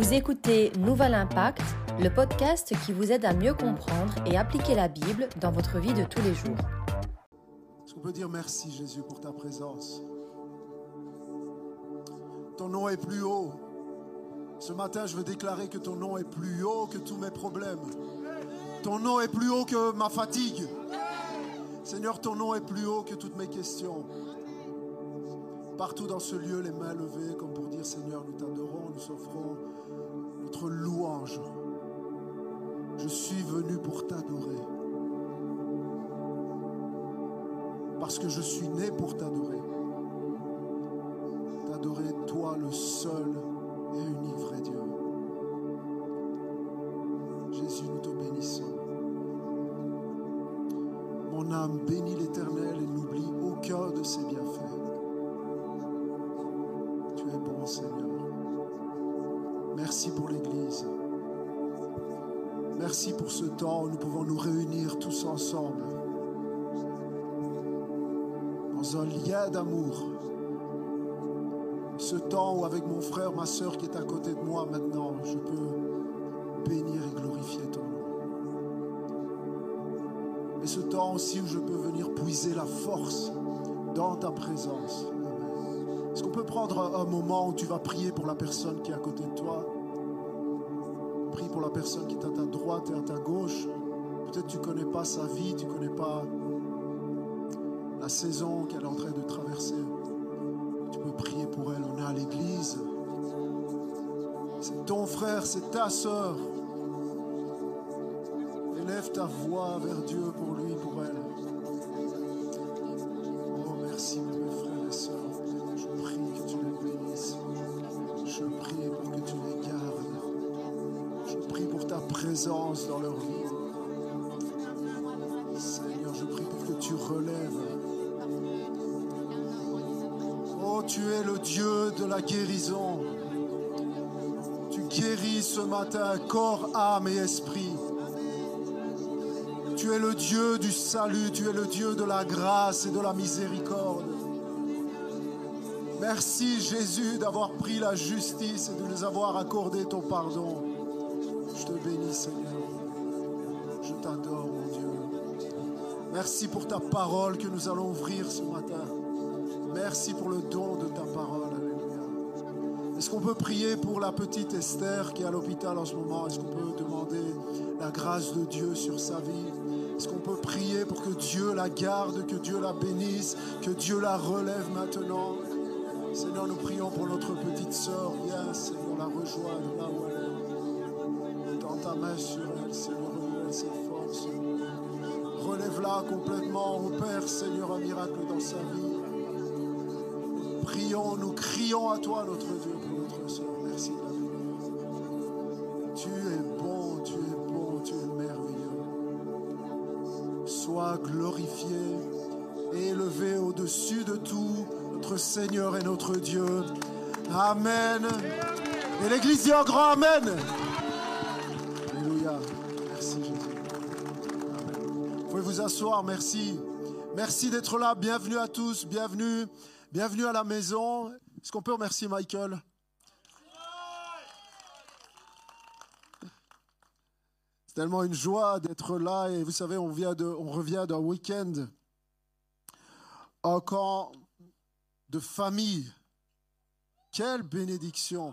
Vous écoutez Nouvel Impact, le podcast qui vous aide à mieux comprendre et appliquer la Bible dans votre vie de tous les jours. Est-ce qu'on peut dire merci Jésus pour ta présence? Ton nom est plus haut. Ce matin, je veux déclarer que ton nom est plus haut que tous mes problèmes. Ton nom est plus haut que ma fatigue. Seigneur, ton nom est plus haut que toutes mes questions. Partout dans ce lieu, les mains levées, comme pour dire Seigneur, nous t'adorons, nous offrons notre louange. Je suis venu pour t'adorer. Parce que je suis né pour t'adorer. T'adorer toi, le seul et unique vrai Dieu. Jésus, nous te bénissons. Mon âme bénit l'Éternel et n'oublie aucun de ses bienfaits. Tu es bon, Seigneur. Merci pour l'Église. Merci pour ce temps où nous pouvons nous réunir tous ensemble dans un lien d'amour. Ce temps où avec mon frère, ma soeur qui est à côté de moi maintenant, je peux bénir et glorifier ton nom. Mais ce temps aussi où je peux venir puiser la force dans ta présence. Qu'on peut prendre un moment où tu vas prier pour la personne qui est à côté de toi Prie pour la personne qui est à ta droite et à ta gauche. Peut-être tu ne connais pas sa vie, tu ne connais pas la saison qu'elle est en train de traverser. Tu peux prier pour elle. On est à l'église. C'est ton frère, c'est ta soeur. Élève ta voix vers Dieu pour lui, pour elle. Ce matin corps, âme et esprit. Tu es le Dieu du salut, tu es le Dieu de la grâce et de la miséricorde. Merci Jésus d'avoir pris la justice et de nous avoir accordé ton pardon. Je te bénis Seigneur. Je t'adore mon Dieu. Merci pour ta parole que nous allons ouvrir ce matin. Merci pour le don de ta parole. Est-ce qu'on peut prier pour la petite Esther qui est à l'hôpital en ce moment? Est-ce qu'on peut demander la grâce de Dieu sur sa vie? Est-ce qu'on peut prier pour que Dieu la garde, que Dieu la bénisse, que Dieu la relève maintenant? Seigneur, nous prions pour notre petite sœur. Viens, Seigneur, la rejoindre là où elle est. Tends ta main sur elle, Seigneur, renouvelle ses forces. Relève-la complètement, au Père, Seigneur, un miracle dans sa vie. Prions, nous crions à toi, notre Dieu, pour notre sœur. Merci de la bénir. Tu es bon, tu es bon, tu es merveilleux. Sois glorifié élevé au-dessus de tout, notre Seigneur et notre Dieu. Amen. Et l'Église dit un grand Amen. Alléluia. Merci Jésus. Vous pouvez vous asseoir, merci. Merci d'être là. Bienvenue à tous, bienvenue. Bienvenue à la maison. Est-ce qu'on peut remercier Michael? C'est tellement une joie d'être là et vous savez, on, on revient d'un week-end, un camp de famille. Quelle bénédiction!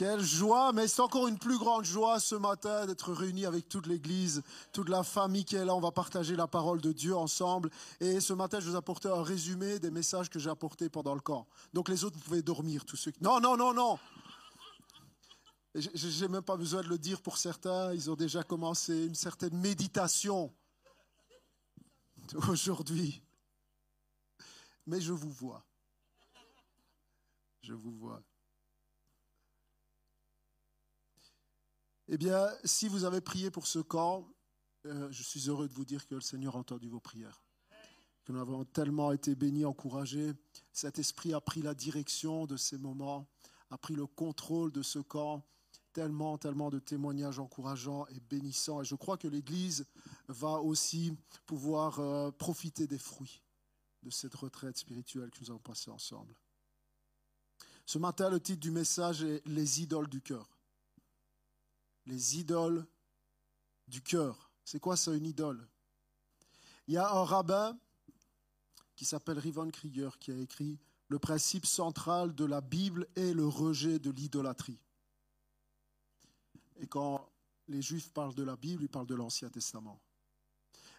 Quelle joie, mais c'est encore une plus grande joie ce matin d'être réunis avec toute l'Église, toute la famille qui est là. On va partager la parole de Dieu ensemble. Et ce matin, je vous apporte un résumé des messages que j'ai apportés pendant le camp. Donc les autres, vous pouvez dormir, tous ceux qui... Non, non, non, non Je n'ai même pas besoin de le dire pour certains. Ils ont déjà commencé une certaine méditation aujourd'hui. Mais je vous vois. Je vous vois. Eh bien, si vous avez prié pour ce camp, euh, je suis heureux de vous dire que le Seigneur a entendu vos prières. Que nous avons tellement été bénis, encouragés. Cet esprit a pris la direction de ces moments, a pris le contrôle de ce camp. Tellement, tellement de témoignages encourageants et bénissants. Et je crois que l'Église va aussi pouvoir euh, profiter des fruits de cette retraite spirituelle que nous avons passée ensemble. Ce matin, le titre du message est Les idoles du cœur. Les idoles du cœur. C'est quoi ça, une idole? Il y a un rabbin qui s'appelle Rivon Krieger qui a écrit Le principe central de la Bible est le rejet de l'idolâtrie. Et quand les Juifs parlent de la Bible, ils parlent de l'Ancien Testament.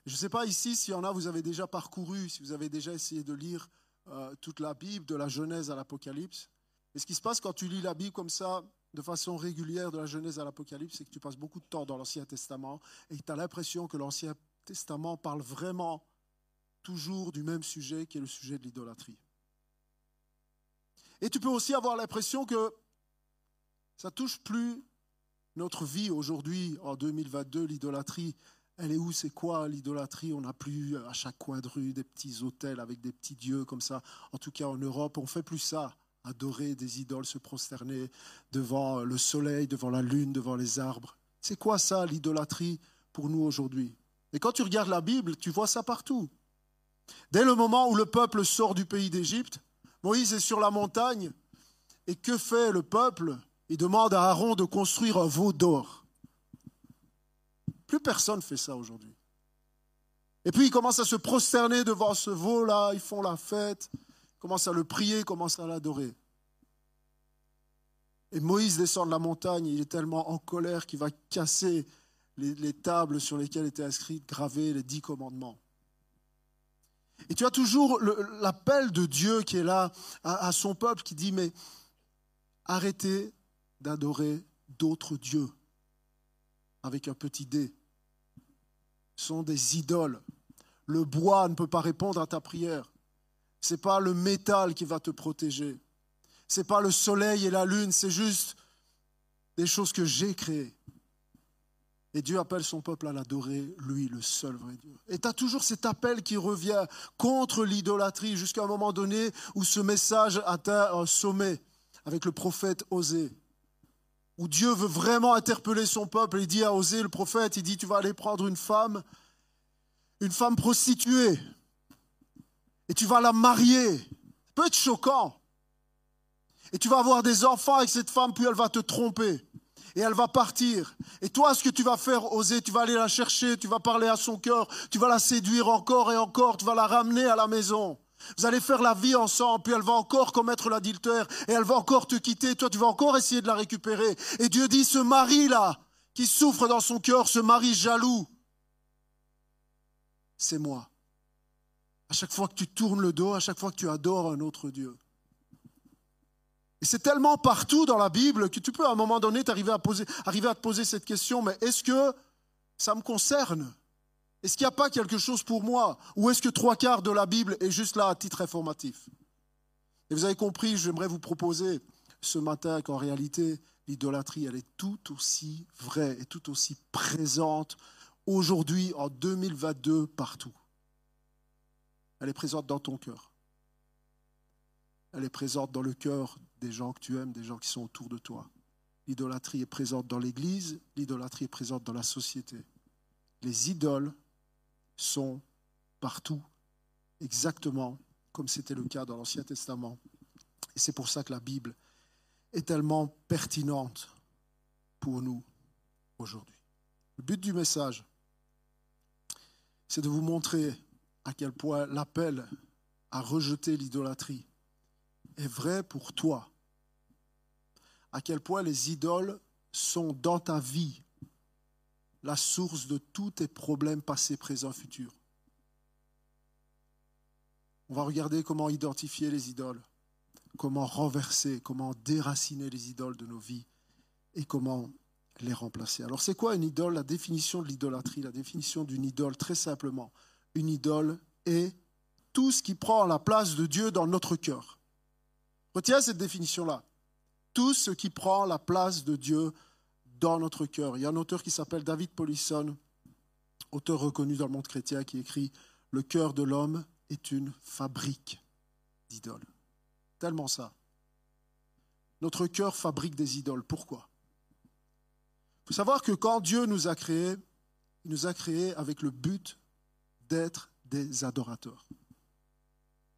Je ne sais pas ici s'il y en a, vous avez déjà parcouru, si vous avez déjà essayé de lire euh, toute la Bible, de la Genèse à l'Apocalypse. Et ce qui se passe quand tu lis la Bible comme ça, de façon régulière, de la Genèse à l'Apocalypse, c'est que tu passes beaucoup de temps dans l'Ancien Testament et que tu as l'impression que l'Ancien Testament parle vraiment toujours du même sujet qui est le sujet de l'idolâtrie. Et tu peux aussi avoir l'impression que ça touche plus notre vie aujourd'hui, en 2022, l'idolâtrie. Elle est où C'est quoi l'idolâtrie? On n'a plus à chaque coin de rue des petits hôtels avec des petits dieux comme ça. En tout cas, en Europe, on fait plus ça adorer des idoles, se prosterner devant le soleil, devant la lune, devant les arbres. C'est quoi ça, l'idolâtrie, pour nous aujourd'hui? Et quand tu regardes la Bible, tu vois ça partout. Dès le moment où le peuple sort du pays d'Égypte, Moïse est sur la montagne, et que fait le peuple? Il demande à Aaron de construire un veau d'or. Plus personne ne fait ça aujourd'hui. Et puis ils commencent à se prosterner devant ce veau-là, ils font la fête commence à le prier, commence à l'adorer. Et Moïse descend de la montagne, il est tellement en colère qu'il va casser les, tables sur lesquelles étaient inscrites, gravées les dix commandements. Et tu as toujours l'appel de Dieu qui est là à, à son peuple qui dit, mais arrêtez d'adorer d'autres dieux avec un petit dé. Ce sont des idoles. Le bois ne peut pas répondre à ta prière. Ce n'est pas le métal qui va te protéger. Ce n'est pas le soleil et la lune, c'est juste des choses que j'ai créées. Et Dieu appelle son peuple à l'adorer, lui, le seul vrai Dieu. Et tu as toujours cet appel qui revient contre l'idolâtrie jusqu'à un moment donné où ce message atteint un sommet avec le prophète Osée. Où Dieu veut vraiment interpeller son peuple. Il dit à Osée, le prophète, il dit, tu vas aller prendre une femme, une femme prostituée, et tu vas la marier. Ça peut être choquant. Et tu vas avoir des enfants avec cette femme, puis elle va te tromper. Et elle va partir. Et toi, ce que tu vas faire, oser, tu vas aller la chercher, tu vas parler à son cœur, tu vas la séduire encore et encore, tu vas la ramener à la maison. Vous allez faire la vie ensemble, puis elle va encore commettre l'adultère, et elle va encore te quitter, toi tu vas encore essayer de la récupérer. Et Dieu dit, ce mari-là, qui souffre dans son cœur, ce mari jaloux, c'est moi à chaque fois que tu tournes le dos, à chaque fois que tu adores un autre Dieu. Et c'est tellement partout dans la Bible que tu peux à un moment donné arriver à, poser, te poser cette question, mais est-ce que ça me concerne? Est-ce qu'il n'y a pas quelque chose pour moi? Ou est-ce que trois quarts de la Bible est juste là à titre informatif? Et vous avez compris, j'aimerais vous proposer ce matin qu'en réalité, l'idolâtrie, elle est tout aussi vraie et tout aussi présente aujourd'hui, en 2022, partout. Elle est présente dans ton cœur. Elle est présente dans le cœur des gens que tu aimes, des gens qui sont autour de toi. L'idolâtrie est présente dans l'Église, l'idolâtrie est présente dans la société. Les idoles sont partout, exactement comme c'était le cas dans l'Ancien Testament. Et c'est pour ça que la Bible est tellement pertinente pour nous aujourd'hui. Le but du message, c'est de vous montrer à quel point l'appel à rejeter l'idolâtrie est vrai pour toi, à quel point les idoles sont dans ta vie la source de tous tes problèmes passés, présents, futurs. On va regarder comment identifier les idoles, comment renverser, comment déraciner les idoles de nos vies et comment les remplacer. Alors c'est quoi une idole? La définition de l'idolâtrie, la définition d'une idole, très simplement, une idole est tout ce qui prend la place de Dieu dans notre cœur. Retiens cette définition-là. Tout ce qui prend la place de Dieu dans notre cœur. Il y a un auteur qui s'appelle David Polisson, auteur reconnu dans le monde chrétien, qui écrit Le cœur de l'homme est une fabrique d'idoles. Tellement ça. Notre cœur fabrique des idoles. Pourquoi? Il faut savoir que quand Dieu nous a créés, il nous a créés avec le but d'être des adorateurs.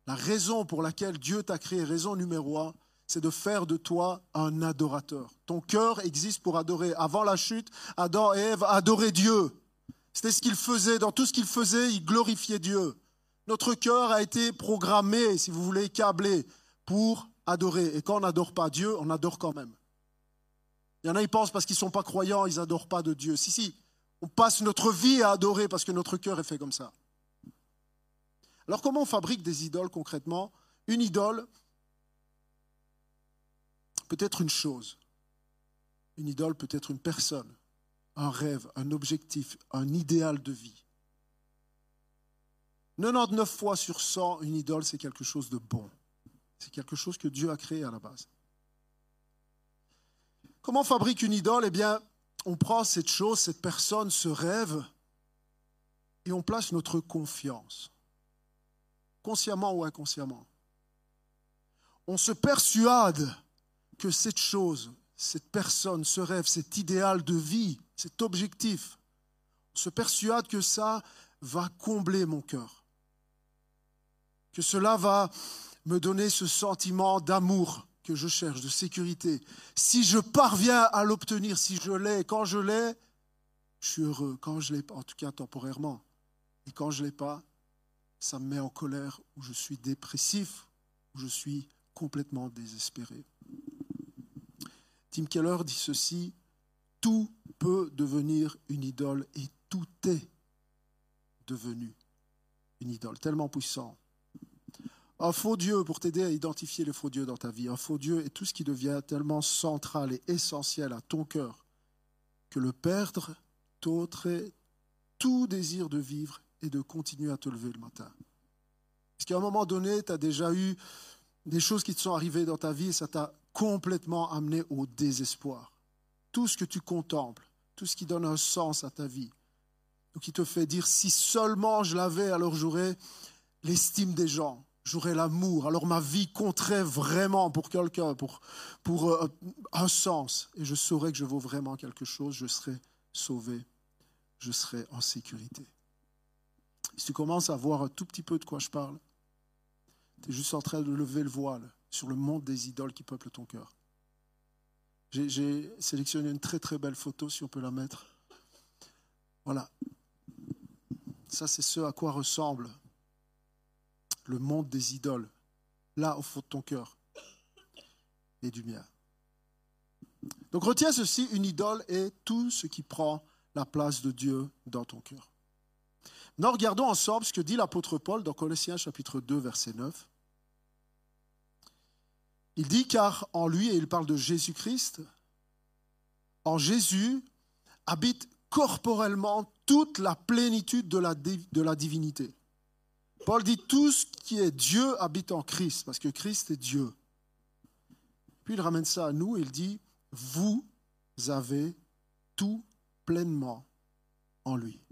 La raison pour laquelle Dieu t'a créé, raison numéro un, c'est de faire de toi un adorateur. Ton cœur existe pour adorer. Avant la chute, Adam et Ève adoraient Dieu. C'était ce qu'ils faisaient. Dans tout ce qu'ils faisaient, ils glorifiaient Dieu. Notre cœur a été programmé, si vous voulez, câblé pour adorer. Et quand on n'adore pas Dieu, on adore quand même. Il y en a, ils pensent parce qu'ils ne sont pas croyants, ils n'adorent pas de Dieu. Si, si, on passe notre vie à adorer parce que notre cœur est fait comme ça. Alors comment on fabrique des idoles concrètement? Une idole peut être une chose. Une idole peut être une personne, un rêve, un objectif, un idéal de vie. 99 fois sur 100, une idole, c'est quelque chose de bon. C'est quelque chose que Dieu a créé à la base. Comment on fabrique une idole? Eh bien, on prend cette chose, cette personne, ce rêve, et on place notre confiance, consciemment ou inconsciemment. On se persuade que cette chose, cette personne, ce rêve, cet idéal de vie, cet objectif, on se persuade que ça va combler mon cœur, que cela va me donner ce sentiment d'amour que je cherche, de sécurité. Si je parviens à l'obtenir, si je l'ai, quand je l'ai, je suis heureux. Quand je l'ai pas, en tout cas temporairement. Et quand je ne l'ai pas, ça me met en colère, ou je suis dépressif, ou je suis complètement désespéré. Tim Keller dit ceci, tout peut devenir une idole et tout est devenu une idole, tellement puissant. Un faux Dieu pour t'aider à identifier le faux Dieu dans ta vie. Un faux Dieu est tout ce qui devient tellement central et essentiel à ton cœur que le perdre t'ôterait tout désir de vivre et de continuer à te lever le matin. Parce qu'à un moment donné, tu as déjà eu des choses qui te sont arrivées dans ta vie et ça t'a complètement amené au désespoir. Tout ce que tu contemples, tout ce qui donne un sens à ta vie, ou qui te fait dire si seulement je l'avais, alors j'aurais l'estime des gens, j'aurais l'amour, alors ma vie compterait vraiment pour quelqu'un, pour, euh, un sens, et je saurais que je vaux vraiment quelque chose, je serais sauvé, je serais en sécurité. Si tu commences à voir un tout petit peu de quoi je parle, tu es juste en train de lever le voile sur le monde des idoles qui peuplent ton cœur. J'ai sélectionné une très très belle photo, si on peut la mettre. Voilà. Ça, c'est ce à quoi ressemble le monde des idoles, là au fond de ton cœur et du mien. Donc retiens ceci, une idole est tout ce qui prend la place de Dieu dans ton cœur. Maintenant, regardons ensemble ce que dit l'apôtre Paul dans Colossiens chapitre 2, verset 9. Il dit, car en lui, et il parle de Jésus-Christ, en Jésus habite corporellement toute la plénitude de la, de la divinité. Paul dit tout ce qui est Dieu habite en Christ, parce que Christ est Dieu. Puis il ramène ça à nous et il dit, vous avez tout pleinement en lui.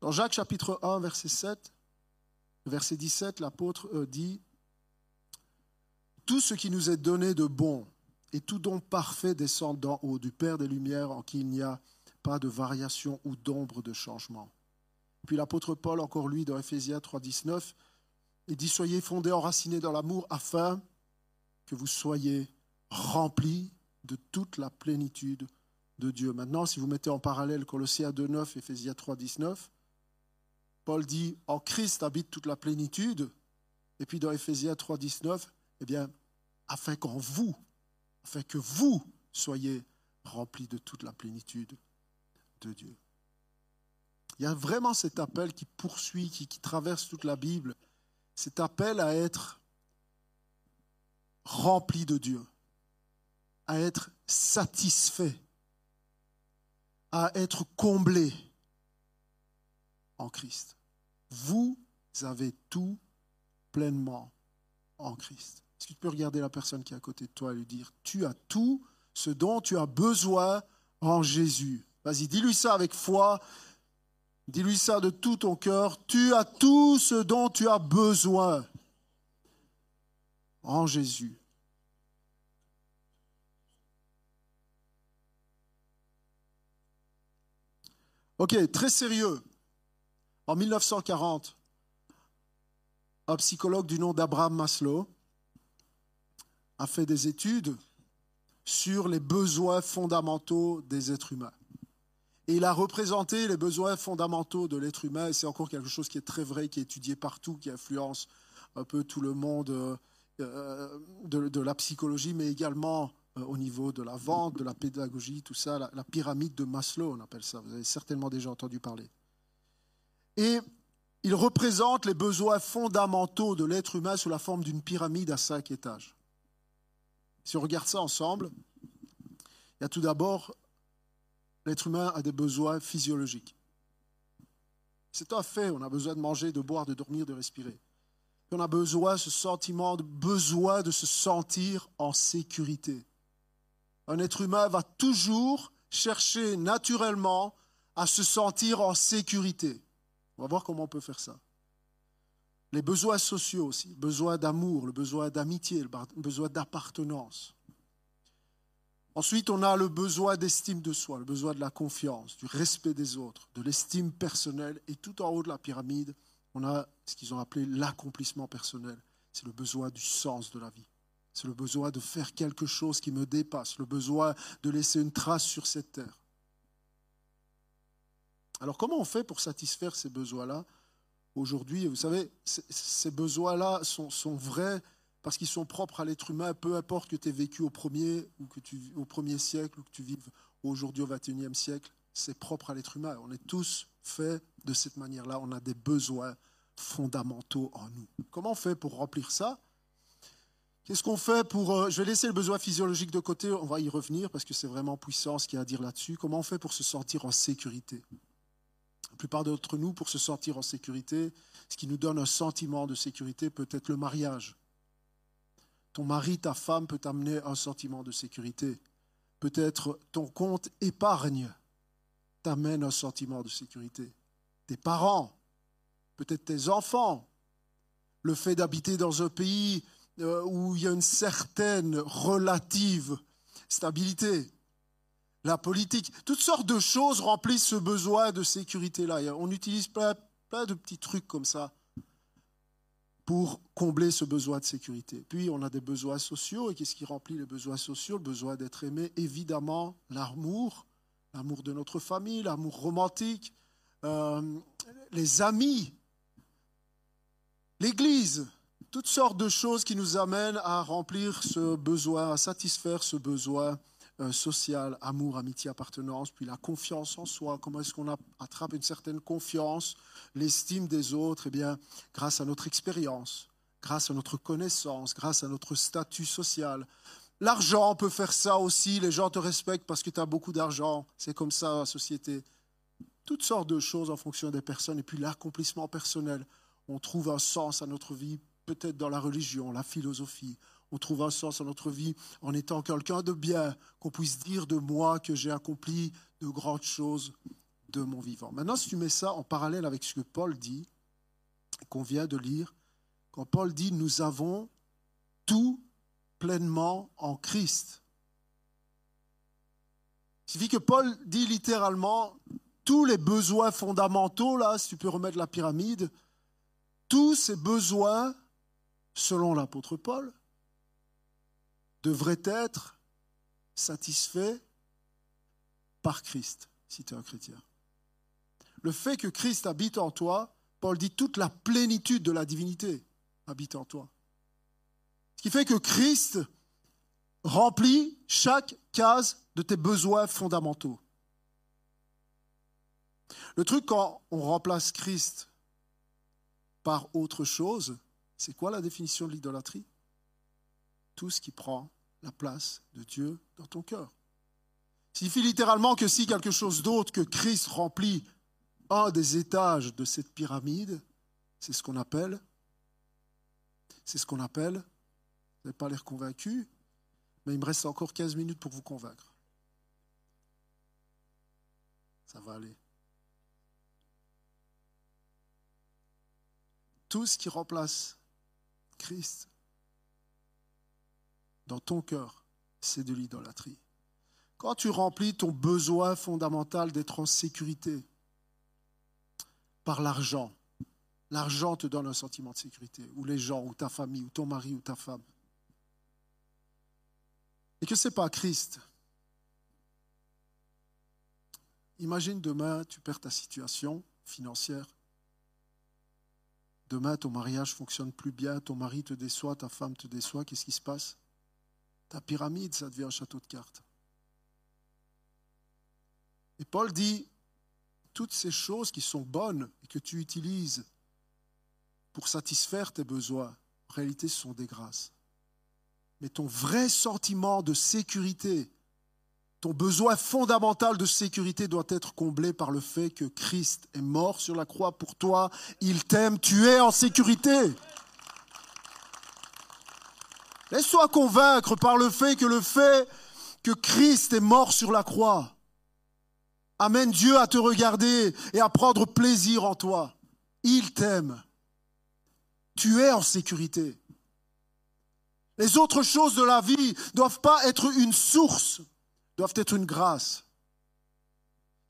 Dans Jacques chapitre 1, verset 7, verset 17, l'apôtre euh, dit, tout ce qui nous est donné de bon et tout don parfait descend d'en haut, du Père des Lumières, en qui il n'y a pas de variation ou d'ombre de changement. Puis l'apôtre Paul, encore lui, dans Ephésiens 3, 19, il dit Soyez fondés, enracinés dans l'amour, afin que vous soyez remplis de toute la plénitude de Dieu. Maintenant, si vous mettez en parallèle Colossiens 2, 9, Ephésiens 3, 19, Paul dit En Christ habite toute la plénitude. Et puis dans Ephésiens 3, 19, eh bien, afin qu'en vous, afin que vous soyez remplis de toute la plénitude de Dieu. Il y a vraiment cet appel qui poursuit, qui traverse toute la Bible, cet appel à être rempli de Dieu, à être satisfait, à être comblé en Christ. Vous avez tout pleinement en Christ. Est-ce que tu peux regarder la personne qui est à côté de toi et lui dire, tu as tout ce dont tu as besoin en Jésus. Vas-y, dis-lui ça avec foi. Dis-lui ça de tout ton cœur. Tu as tout ce dont tu as besoin en Jésus. Ok, très sérieux. En 1940, un psychologue du nom d'Abraham Maslow a fait des études sur les besoins fondamentaux des êtres humains. Et il a représenté les besoins fondamentaux de l'être humain, et c'est encore quelque chose qui est très vrai, qui est étudié partout, qui influence un peu tout le monde euh, euh, de, la psychologie, mais également euh, au niveau de la vente, de la pédagogie, tout ça, la, la pyramide de Maslow, on appelle ça. Vous avez certainement déjà entendu parler. Et il représente les besoins fondamentaux de l'être humain sous la forme d'une pyramide à cinq étages. Si on regarde ça ensemble, il y a tout d'abord, l'être humain a des besoins physiologiques. C'est un fait, on a besoin de manger, de boire, de dormir, de respirer. on a besoin, ce sentiment de besoin de se sentir en sécurité. Un être humain va toujours chercher naturellement à se sentir en sécurité. On va voir comment on peut faire ça. Les besoins sociaux aussi, le besoin d'amour, le besoin d'amitié, le besoin d'appartenance. Ensuite, on a le besoin d'estime de soi, le besoin de la confiance, du respect des autres, de l'estime personnelle. Et tout en haut de la pyramide, on a ce qu'ils ont appelé l'accomplissement personnel. C'est le besoin du sens de la vie. C'est le besoin de faire quelque chose qui me dépasse, le besoin de laisser une trace sur cette terre. Alors comment on fait pour satisfaire ces besoins-là aujourd'hui Vous savez, ces besoins-là sont, vrais parce qu'ils sont propres à l'être humain, peu importe que tu aies vécu au premier, ou siècle ou que tu vives aujourd'hui au XXIe siècle, c'est propre à l'être humain. On est tous faits de cette manière-là. On a des besoins fondamentaux en nous. Comment on fait pour remplir ça? Qu'est-ce qu'on fait pour... Euh, je vais laisser le besoin physiologique de côté, on va y revenir parce que c'est vraiment puissant ce qu'il y a à dire là-dessus. Comment on fait pour se sentir en sécurité? Plupart d'entre nous, pour se sentir en sécurité, ce qui nous donne un sentiment de sécurité peut être le mariage. Ton mari, ta femme peut t'amener un sentiment de sécurité. Peut-être ton compte épargne t'amène un sentiment de sécurité. Tes parents, peut-être tes enfants, le fait d'habiter dans un pays euh, où il y a une certaine relative stabilité, la politique, toutes sortes de choses remplissent ce besoin de sécurité-là. On utilise plein, de petits trucs comme ça pour combler ce besoin de sécurité. Puis on a des besoins sociaux, et qu'est-ce qui remplit les besoins sociaux? Le besoin d'être aimé, évidemment, l'amour, l'amour de notre famille, l'amour romantique, euh, les amis, l'Église, toutes sortes de choses qui nous amènent à remplir ce besoin, à satisfaire ce besoin euh, social, amour, amitié, appartenance, puis la confiance en soi. Comment est-ce qu'on attrape une certaine confiance, l'estime des autres? Eh bien, grâce à notre expérience, grâce à notre connaissance, grâce à notre statut social. L'argent peut faire ça aussi. Les gens te respectent parce que tu as beaucoup d'argent. C'est comme ça la société. Toutes sortes de choses en fonction des personnes. Et puis l'accomplissement personnel. On trouve un sens à notre vie, peut-être dans la religion, la philosophie on trouve un sens à notre vie en étant quelqu'un de bien, qu'on puisse dire de moi que j'ai accompli de grandes choses de mon vivant. Maintenant, si tu mets ça en parallèle avec ce que Paul dit, qu'on vient de lire, quand Paul dit nous avons tout pleinement en Christ. Il suffit que Paul dit littéralement tous les besoins fondamentaux, là, si tu peux remettre la pyramide, tous ces besoins, selon l'apôtre Paul, devrait être satisfait par Christ, si tu es un chrétien. Le fait que Christ habite en toi, Paul dit toute la plénitude de la divinité habite en toi. Ce qui fait que Christ remplit chaque case de tes besoins fondamentaux. Le truc quand on remplace Christ par autre chose, c'est quoi la définition de l'idolâtrie? Tout ce qui prend la place de Dieu dans ton cœur. Signifie littéralement que si quelque chose d'autre que Christ remplit un des étages de cette pyramide, c'est ce qu'on appelle, c'est ce qu'on appelle, vous n'avez pas l'air convaincu, mais il me reste encore 15 minutes pour vous convaincre. Ça va aller. Tout ce qui remplace Christ dans ton cœur, c'est de l'idolâtrie. Quand tu remplis ton besoin fondamental d'être en sécurité par l'argent, l'argent te donne un sentiment de sécurité, ou les gens, ou ta famille, ou ton mari, ou ta femme. et que ce n'est pas Christ, imagine demain, tu perds ta situation financière. Demain, ton mariage fonctionne plus bien, ton mari te déçoit, ta femme te déçoit, qu'est-ce qui se passe? Ta pyramide, ça devient un château de cartes. Et Paul dit, toutes ces choses qui sont bonnes et que tu utilises pour satisfaire tes besoins, en réalité, ce sont des grâces. Mais ton vrai sentiment de sécurité, ton besoin fondamental de sécurité doit être comblé par le fait que Christ est mort sur la croix pour toi. Il t'aime, tu es en sécurité. Laisse-toi convaincre par le fait que le fait que Christ est mort sur la croix amène Dieu à te regarder et à prendre plaisir en toi. Il t'aime. Tu es en sécurité. Les autres choses de la vie doivent pas être une source, doivent être une grâce.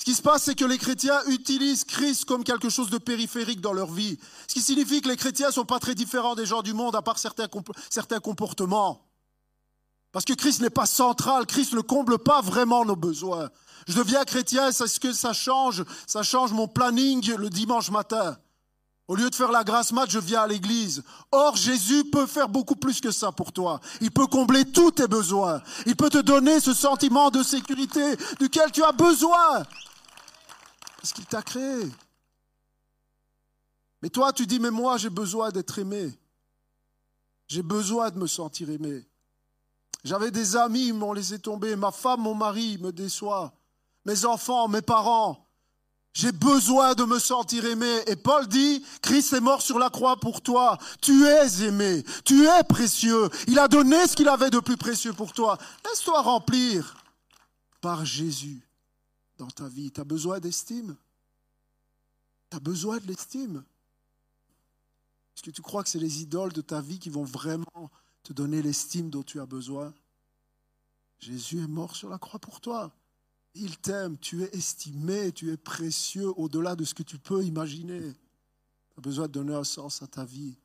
Ce qui se passe, c'est que les chrétiens utilisent Christ comme quelque chose de périphérique dans leur vie. Ce qui signifie que les chrétiens ne sont pas très différents des gens du monde, à part certains, comportements. Parce que Christ n'est pas central, Christ ne comble pas vraiment nos besoins. Je deviens chrétien, c'est ce que ça change Ça change mon planning le dimanche matin. Au lieu de faire la grâce mat, je viens à l'église. Or, Jésus peut faire beaucoup plus que ça pour toi. Il peut combler tous tes besoins. Il peut te donner ce sentiment de sécurité duquel tu as besoin. Parce qu'il t'a créé. Mais toi, tu dis, mais moi, j'ai besoin d'être aimé. J'ai besoin de me sentir aimé. J'avais des amis, ils m'ont laissé tomber. Ma femme, mon mari me déçoit. Mes enfants, mes parents, j'ai besoin de me sentir aimé. Et Paul dit, Christ est mort sur la croix pour toi. Tu es aimé. Tu es précieux. Il a donné ce qu'il avait de plus précieux pour toi. Laisse-toi remplir par Jésus dans ta vie. Tu as besoin d'estime? Tu as besoin de l'estime? Est-ce que tu crois que c'est les idoles de ta vie qui vont vraiment te donner l'estime dont tu as besoin? Jésus est mort sur la croix pour toi. Il t'aime, tu es estimé, tu es précieux au-delà de ce que tu peux imaginer. Tu as besoin de donner un sens à ta vie.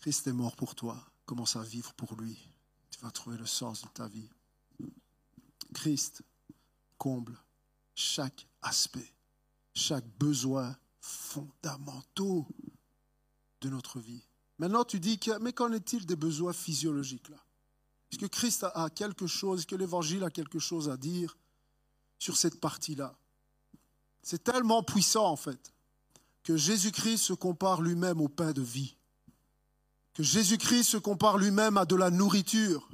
Christ est mort pour toi. Commence à vivre pour lui. Tu vas trouver le sens de ta vie. Christ comble chaque aspect, chaque besoin fondamentaux de notre vie. Maintenant, tu dis que, mais qu'en est-il des besoins physiologiques là? Est-ce que Christ a quelque chose, est-ce que l'Évangile a quelque chose à dire? Sur cette partie-là. C'est tellement puissant en fait que Jésus-Christ se compare lui-même au pain de vie, que Jésus-Christ se compare lui-même à de la nourriture,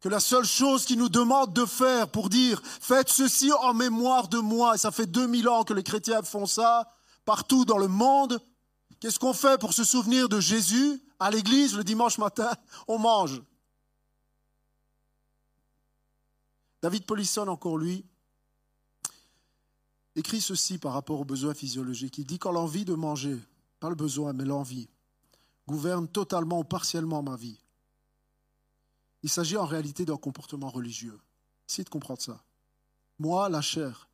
que la seule chose qu'il nous demande de faire pour dire faites ceci en mémoire de moi, et ça fait 2000 ans que les chrétiens font ça partout dans le monde, qu'est-ce qu'on fait pour se souvenir de Jésus à l'église le dimanche matin? On mange. David Polisson, encore lui, écrit ceci par rapport aux besoins physiologiques. Il dit quand l'envie de manger, pas le besoin, mais l'envie, gouverne totalement ou partiellement ma vie. Il s'agit en réalité d'un comportement religieux. Essayez de comprendre ça. Moi, la chair,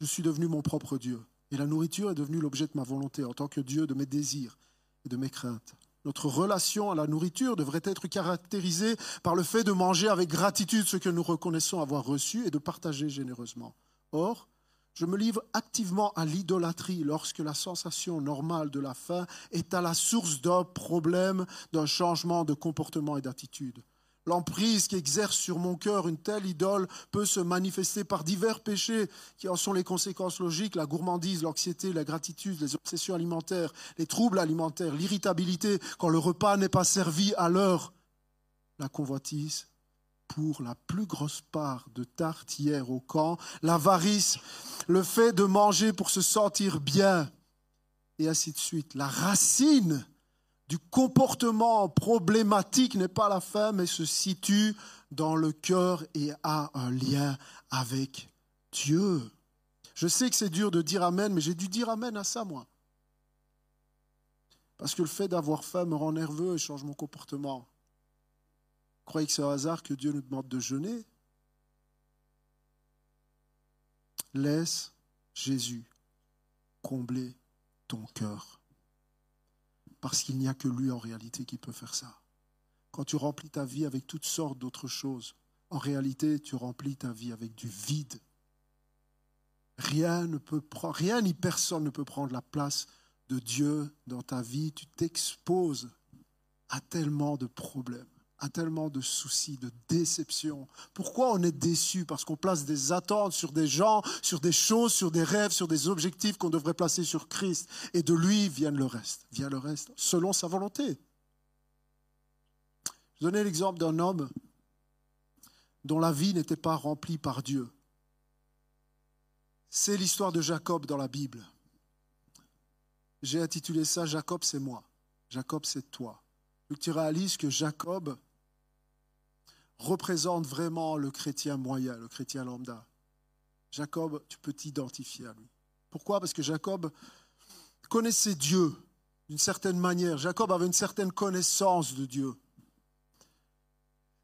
je suis devenu mon propre Dieu. Et la nourriture est devenue l'objet de ma volonté en tant que Dieu de mes désirs et de mes craintes. Notre relation à la nourriture devrait être caractérisée par le fait de manger avec gratitude ce que nous reconnaissons avoir reçu et de partager généreusement. Or, je me livre activement à l'idolâtrie lorsque la sensation normale de la faim est à la source d'un problème, d'un changement de comportement et d'attitude. L'emprise qui exerce sur mon cœur une telle idole peut se manifester par divers péchés qui en sont les conséquences logiques, la gourmandise, l'anxiété, la gratitude, les obsessions alimentaires, les troubles alimentaires, l'irritabilité quand le repas n'est pas servi à l'heure, la convoitise, pour la plus grosse part de tarte hier au camp, l'avarice, le fait de manger pour se sentir bien, et ainsi de suite. La racine du comportement problématique n'est pas la faim, mais se situe dans le cœur et a un lien avec Dieu. Je sais que c'est dur de dire Amen, mais j'ai dû dire Amen à ça, moi. Parce que le fait d'avoir faim me rend nerveux et change mon comportement. Croyez que c'est un hasard que Dieu nous demande de jeûner? Laisse Jésus combler ton cœur. Parce qu'il n'y a que lui en réalité qui peut faire ça. Quand tu remplis ta vie avec toutes sortes d'autres choses, en réalité, tu remplis ta vie avec du vide. Rien ne peut prendre, rien ni personne ne peut prendre la place de Dieu dans ta vie. Tu t'exposes à tellement de problèmes, à tellement de soucis, de déceptions. Pourquoi on est déçu? Parce qu'on place des attentes sur des gens, sur des choses, sur des rêves, sur des objectifs qu'on devrait placer sur Christ. Et de lui vient le reste, vient le reste, selon sa volonté. Je donnais l'exemple d'un homme dont la vie n'était pas remplie par Dieu. C'est l'histoire de Jacob dans la Bible. J'ai intitulé ça Jacob, c'est moi. Jacob, c'est toi. tu réalises que Jacob représente vraiment le chrétien moyen, le chrétien lambda. Jacob, tu peux t'identifier à lui. Pourquoi? Parce que Jacob connaissait Dieu d'une certaine manière. Jacob avait une certaine connaissance de Dieu.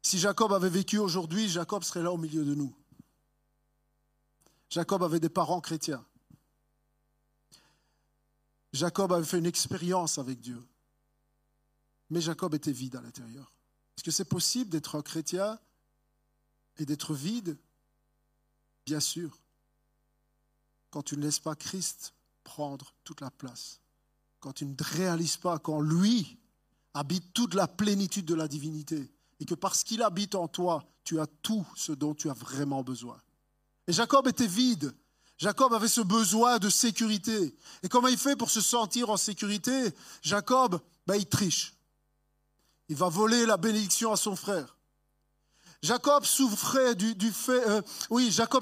Si Jacob avait vécu aujourd'hui, Jacob serait là au milieu de nous. Jacob avait des parents chrétiens. Jacob avait fait une expérience avec Dieu. Mais Jacob était vide à l'intérieur. Est-ce que c'est possible d'être chrétien et d'être vide? Bien sûr. Quand tu ne laisses pas Christ prendre toute la place. Quand tu ne réalises pas qu'en lui habite toute la plénitude de la divinité. Et que parce qu'il habite en toi, tu as tout ce dont tu as vraiment besoin. Et Jacob était vide. Jacob avait ce besoin de sécurité. Et comment il fait pour se sentir en sécurité? Jacob, ben, il triche. Il va voler la bénédiction à son frère. Jacob souffrait du, fait, euh,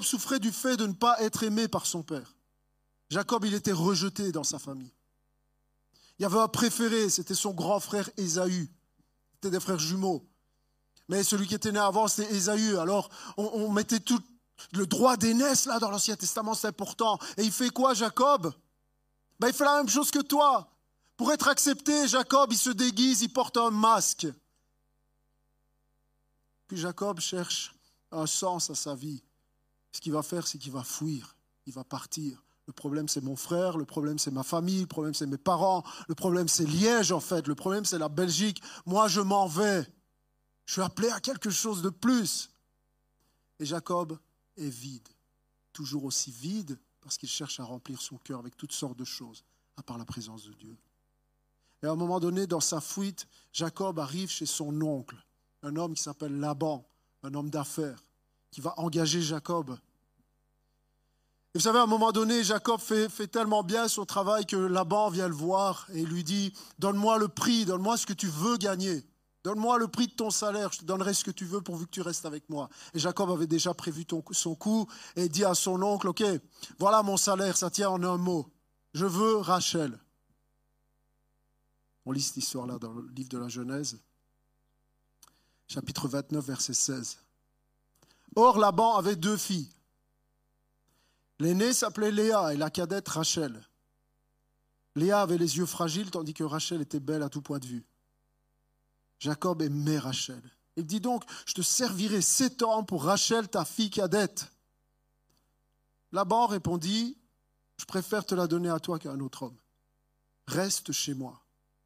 souffrait du fait de ne pas être aimé par son père. Jacob, il était rejeté dans sa famille. Il y avait un préféré, c'était son grand frère Ésaü. C'était des frères jumeaux. Mais celui qui était né avant, c'était Ésaü. Alors, on mettait tout, le droit d'aînesse, là, dans l'Ancien Testament, c'est important. Et il fait quoi, Jacob? Ben, Il fait la même chose que toi. Pour être accepté, Jacob, il se déguise, il porte un masque. Puis Jacob cherche un sens à sa vie. Ce qu'il va faire, c'est qu'il va fuir, il va partir. Le problème, c'est mon frère, le problème, c'est ma famille, le problème, c'est mes parents, le problème, c'est Liège, en fait, le problème, c'est la Belgique. Moi, je m'en vais. Je suis appelé à quelque chose de plus. Et Jacob est vide, toujours aussi vide, parce qu'il cherche à remplir son cœur avec toutes sortes de choses, à part la présence de Dieu. Et à un moment donné, dans sa fuite, Jacob arrive chez son oncle, un homme qui s'appelle Laban, un homme d'affaires, qui va engager Jacob. Et vous savez, à un moment donné, Jacob fait, tellement bien son travail que Laban vient le voir et lui dit, donne-moi le prix, donne-moi ce que tu veux gagner. Donne-moi le prix de ton salaire, je te donnerai ce que tu veux pourvu que tu restes avec moi. Et Jacob avait déjà prévu son coup et dit à son oncle, OK, voilà mon salaire, ça tient en un mot. Je veux Rachel. On lit cette histoire-là dans le livre de la Genèse, chapitre 29, verset 16. Or, Laban avait deux filles. L'aînée s'appelait Léa et la cadette Rachel. Léa avait les yeux fragiles tandis que Rachel était belle à tout point de vue. Jacob aimait Rachel. Il dit donc, je te servirai sept ans pour Rachel, ta fille cadette. Laban répondit, je préfère te la donner à toi qu'à un autre homme. Reste chez moi.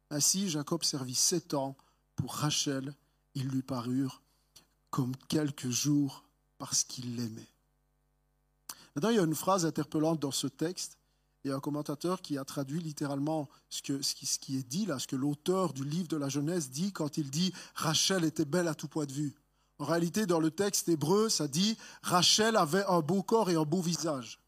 Ainsi, Jacob servit sept ans pour Rachel. Ils lui parurent comme quelques jours parce qu'il l'aimait. Maintenant, il y a une phrase interpellante dans ce texte il y a un commentateur qui a traduit littéralement ce, que, ce, qui, est dit là, ce que l'auteur du livre de la Genèse dit quand il dit Rachel était belle à tout point de vue. En réalité, dans le texte hébreu, ça dit Rachel avait un beau corps et un beau visage.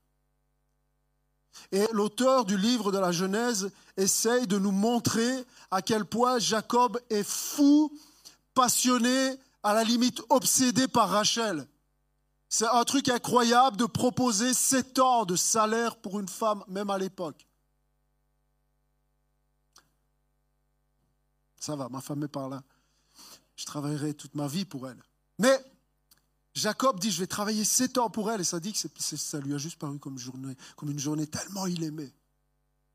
Et l'auteur du livre de la Genèse essaye de nous montrer à quel point Jacob est fou, passionné, à la limite obsédé par Rachel. C'est un truc incroyable de proposer 7 ans de salaire pour une femme, même à l'époque. Ça va, ma femme est par là. Je travaillerai toute ma vie pour elle. Mais Jacob dit, je vais travailler 7 ans pour elle. Et ça dit que ça lui a juste paru comme une journée tellement il aimait.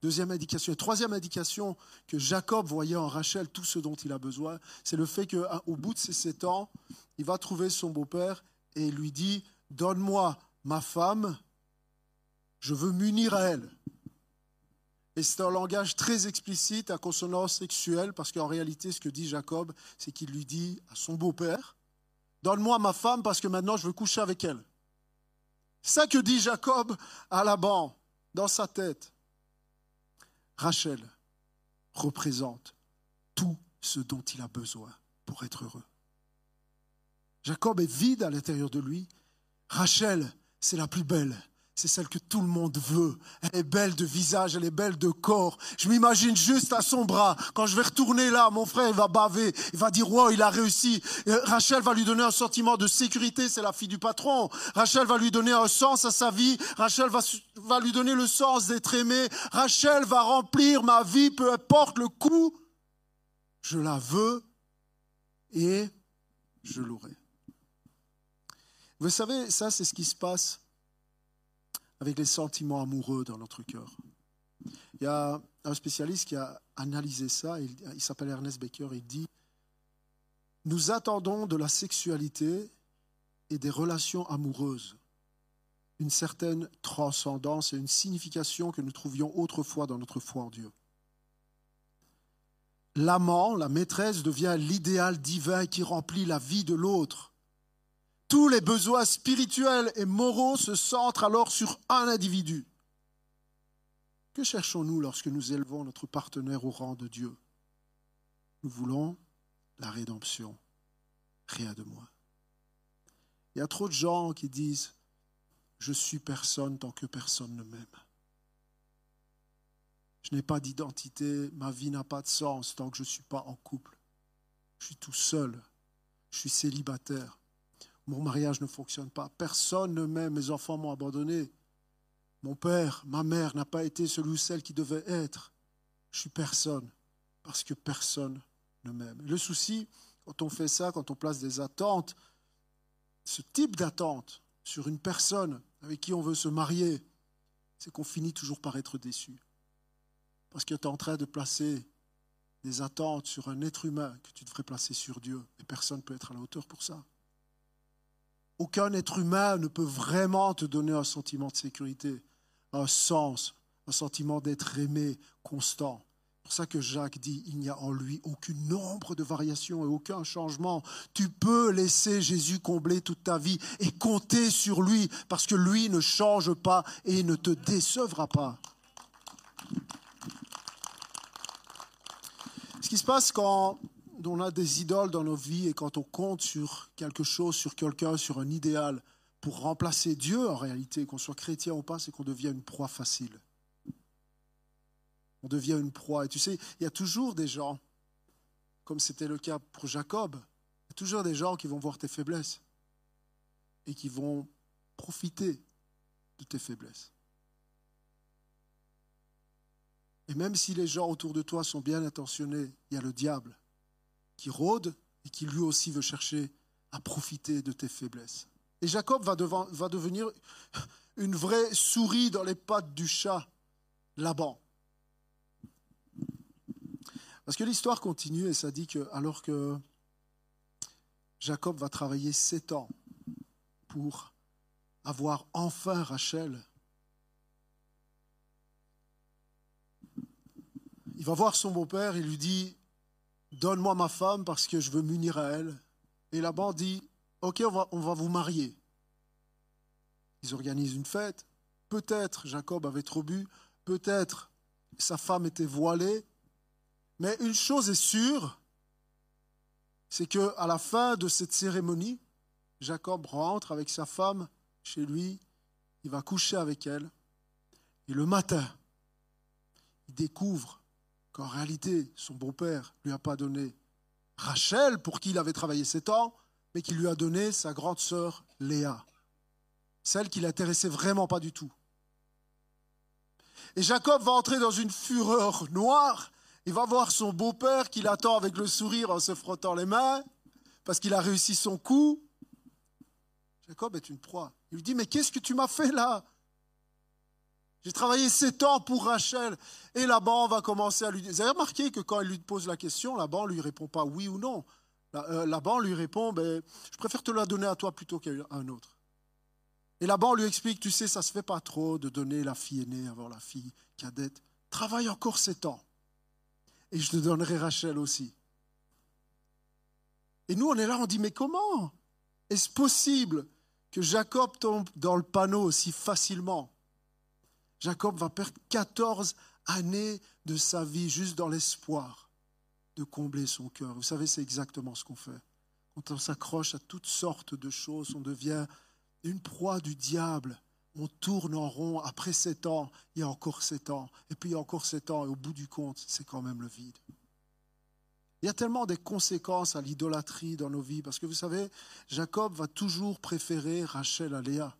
Deuxième indication. Et troisième indication que Jacob voyait en Rachel tout ce dont il a besoin, c'est le fait qu'au bout de ces sept ans, il va trouver son beau-père et lui dit, donne-moi ma femme, je veux m'unir à elle. Et c'est un langage très explicite à consonance sexuelle, parce qu'en réalité, ce que dit Jacob, c'est qu'il lui dit à son beau-père, Donne-moi ma femme parce que maintenant je veux coucher avec elle. C'est ça que dit Jacob à Laban dans sa tête. Rachel représente tout ce dont il a besoin pour être heureux. Jacob est vide à l'intérieur de lui. Rachel, c'est la plus belle c'est celle que tout le monde veut. Elle est belle de visage, elle est belle de corps. Je m'imagine juste à son bras. Quand je vais retourner là, mon frère il va baver. Il va dire, wow, il a réussi. Rachel va lui donner un sentiment de sécurité. C'est la fille du patron. Rachel va lui donner un sens à sa vie. Rachel va, lui donner le sens d'être aimé. Rachel va remplir ma vie, peu importe le coup. Je la veux et je l'aurai. Vous savez, ça, c'est ce qui se passe avec les sentiments amoureux dans notre cœur. Il y a un spécialiste qui a analysé ça, il, s'appelle Ernest Becker, il dit, nous attendons de la sexualité et des relations amoureuses une certaine transcendance et une signification que nous trouvions autrefois dans notre foi en Dieu. L'amant, la maîtresse, devient l'idéal divin qui remplit la vie de l'autre. Tous les besoins spirituels et moraux se centrent alors sur un individu. Que cherchons-nous lorsque nous élevons notre partenaire au rang de Dieu? Nous voulons la rédemption, rien de moins. Il y a trop de gens qui disent Je suis personne tant que personne ne m'aime. Je n'ai pas d'identité, ma vie n'a pas de sens tant que je ne suis pas en couple. Je suis tout seul, je suis célibataire. Mon mariage ne fonctionne pas. Personne ne m'aime. Mes enfants m'ont abandonné. Mon père, ma mère n'a pas été celui ou celle qui devait être. Je suis personne parce que personne ne m'aime. Le souci, quand on fait ça, quand on place des attentes, ce type d'attente sur une personne avec qui on veut se marier, c'est qu'on finit toujours par être déçu. Parce que tu es en train de placer des attentes sur un être humain que tu devrais placer sur Dieu. Et personne ne peut être à la hauteur pour ça. Aucun être humain ne peut vraiment te donner un sentiment de sécurité, un sens, un sentiment d'être aimé constant. C'est pour ça que Jacques dit, il n'y a en lui aucun nombre de variations et aucun changement. Tu peux laisser Jésus combler toute ta vie et compter sur lui parce que lui ne change pas et ne te décevra pas. Ce qui se passe quand on a des idoles dans nos vies et quand on compte sur quelque chose, sur quelqu'un, sur un idéal, pour remplacer Dieu en réalité, qu'on soit chrétien ou pas, c'est qu'on devient une proie facile. On devient une proie. Et tu sais, il y a toujours des gens, comme c'était le cas pour Jacob, il y a toujours des gens qui vont voir tes faiblesses et qui vont profiter de tes faiblesses. Et même si les gens autour de toi sont bien intentionnés, il y a le diable qui rôde et qui lui aussi veut chercher à profiter de tes faiblesses. Et Jacob va, devenir une vraie souris dans les pattes du chat Laban. Parce que l'histoire continue et ça dit que alors que Jacob va travailler sept ans pour avoir enfin Rachel, il va voir son beau-père et lui dit Donne-moi ma femme parce que je veux m'unir à elle. Et Laban dit Ok, on va, on va vous marier. Ils organisent une fête. Peut-être Jacob avait trop bu, peut-être sa femme était voilée. Mais une chose est sûre, c'est que à la fin de cette cérémonie, Jacob rentre avec sa femme chez lui, il va coucher avec elle, et le matin, il découvre qu'en réalité, son beau-père ne lui a pas donné Rachel, pour qui il avait travaillé sept ans, mais qu'il lui a donné sa grande sœur Léa, celle qui l'intéressait vraiment pas du tout. Et Jacob va entrer dans une fureur noire. Il va voir son beau-père qui l'attend avec le sourire en se frottant les mains parce qu'il a réussi son coup. Jacob est une proie. Il lui dit, mais qu'est-ce que tu m'as fait là? J'ai travaillé sept ans pour Rachel. Et Laban va commencer à lui dire. Vous avez remarqué que quand il lui pose la question, Laban lui répond pas oui ou non. Euh, Laban lui répond ben, Je préfère te la donner à toi plutôt qu'à un autre. Et Laban lui explique Tu sais, ça ne se fait pas trop de donner la fille aînée avant la fille cadette. Travaille encore sept ans. Et je te donnerai Rachel aussi. Et nous, on est là, on dit Mais comment Est-ce possible que Jacob tombe dans le panneau aussi facilement Jacob va perdre 14 années de sa vie juste dans l'espoir de combler son cœur. Vous savez, c'est exactement ce qu'on fait. Quand on s'accroche à toutes sortes de choses, on devient une proie du diable. On tourne en rond. Après sept ans, il y a encore sept ans. Et puis il y a encore sept ans. Et au bout du compte, c'est quand même le vide. Il y a tellement des conséquences à l'idolâtrie dans nos vies. Parce que vous savez, Jacob va toujours préférer Rachel à Léa.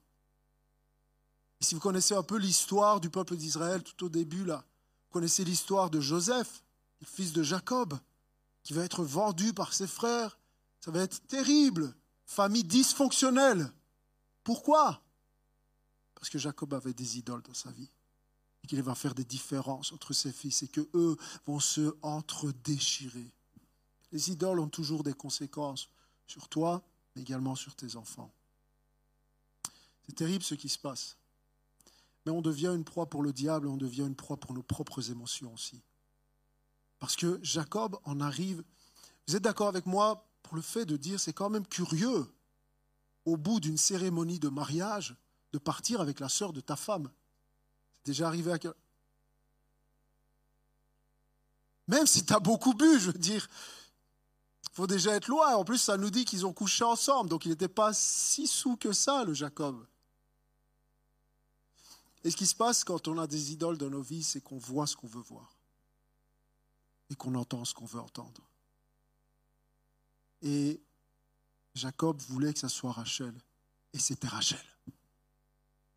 Si vous connaissez un peu l'histoire du peuple d'Israël tout au début, là, vous connaissez l'histoire de Joseph, le fils de Jacob, qui va être vendu par ses frères. Ça va être terrible. Famille dysfonctionnelle. Pourquoi? Parce que Jacob avait des idoles dans sa vie. Et qu'il va faire des différences entre ses fils et que eux vont se entre-déchirer. Les idoles ont toujours des conséquences sur toi, mais également sur tes enfants. C'est terrible ce qui se passe. Mais on devient une proie pour le diable on devient une proie pour nos propres émotions aussi. Parce que Jacob en arrive. Vous êtes d'accord avec moi pour le fait de dire c'est quand même curieux, au bout d'une cérémonie de mariage, de partir avec la sœur de ta femme. C'est déjà arrivé à quel... Même si tu as beaucoup bu, je veux dire, il faut déjà être loin. En plus, ça nous dit qu'ils ont couché ensemble, donc il n'était pas si sous que ça, le Jacob. Et ce qui se passe quand on a des idoles dans nos vies, c'est qu'on voit ce qu'on veut voir et qu'on entend ce qu'on veut entendre. Et Jacob voulait que ça soit Rachel, et c'était Rachel.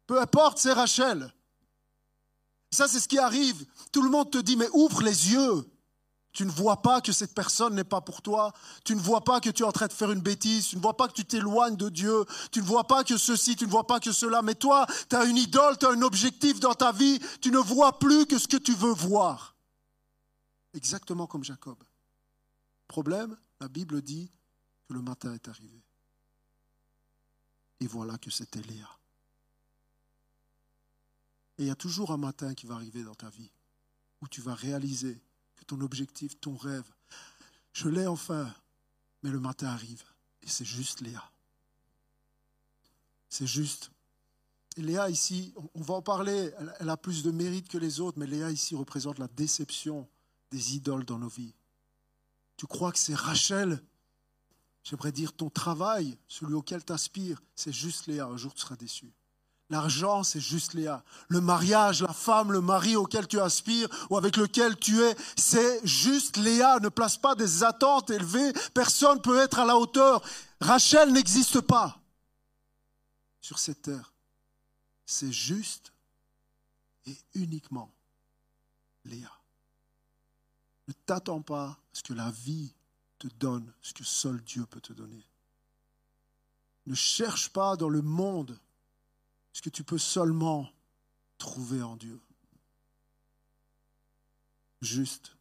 Peu importe, c'est Rachel. Ça, c'est ce qui arrive. Tout le monde te dit, mais ouvre les yeux. Tu ne vois pas que cette personne n'est pas pour toi. Tu ne vois pas que tu es en train de faire une bêtise. Tu ne vois pas que tu t'éloignes de Dieu. Tu ne vois pas que ceci, tu ne vois pas que cela. Mais toi, tu as une idole, tu as un objectif dans ta vie. Tu ne vois plus que ce que tu veux voir exactement comme Jacob. Problème, la Bible dit que le matin est arrivé. Et voilà que c'était Léa. Et il y a toujours un matin qui va arriver dans ta vie où tu vas réaliser ton objectif, ton rêve, je l'ai enfin, mais le matin arrive et c'est juste Léa. C'est juste. Léa ici, on va en parler, elle a plus de mérite que les autres, mais Léa ici représente la déception des idoles dans nos vies. Tu crois que c'est Rachel? J'aimerais dire ton travail, celui auquel tu aspires, c'est juste Léa. Un jour tu seras déçu. L'argent, c'est juste Léa. Le mariage, la femme, le mari auquel tu aspires ou avec lequel tu es, c'est juste Léa. Ne place pas des attentes élevées. Personne ne peut être à la hauteur. Rachel n'existe pas sur cette terre. C'est juste et uniquement Léa. Ne t'attends pas à ce que la vie te donne ce que seul Dieu peut te donner. Ne cherche pas dans le monde ce que tu peux seulement trouver en Dieu. Juste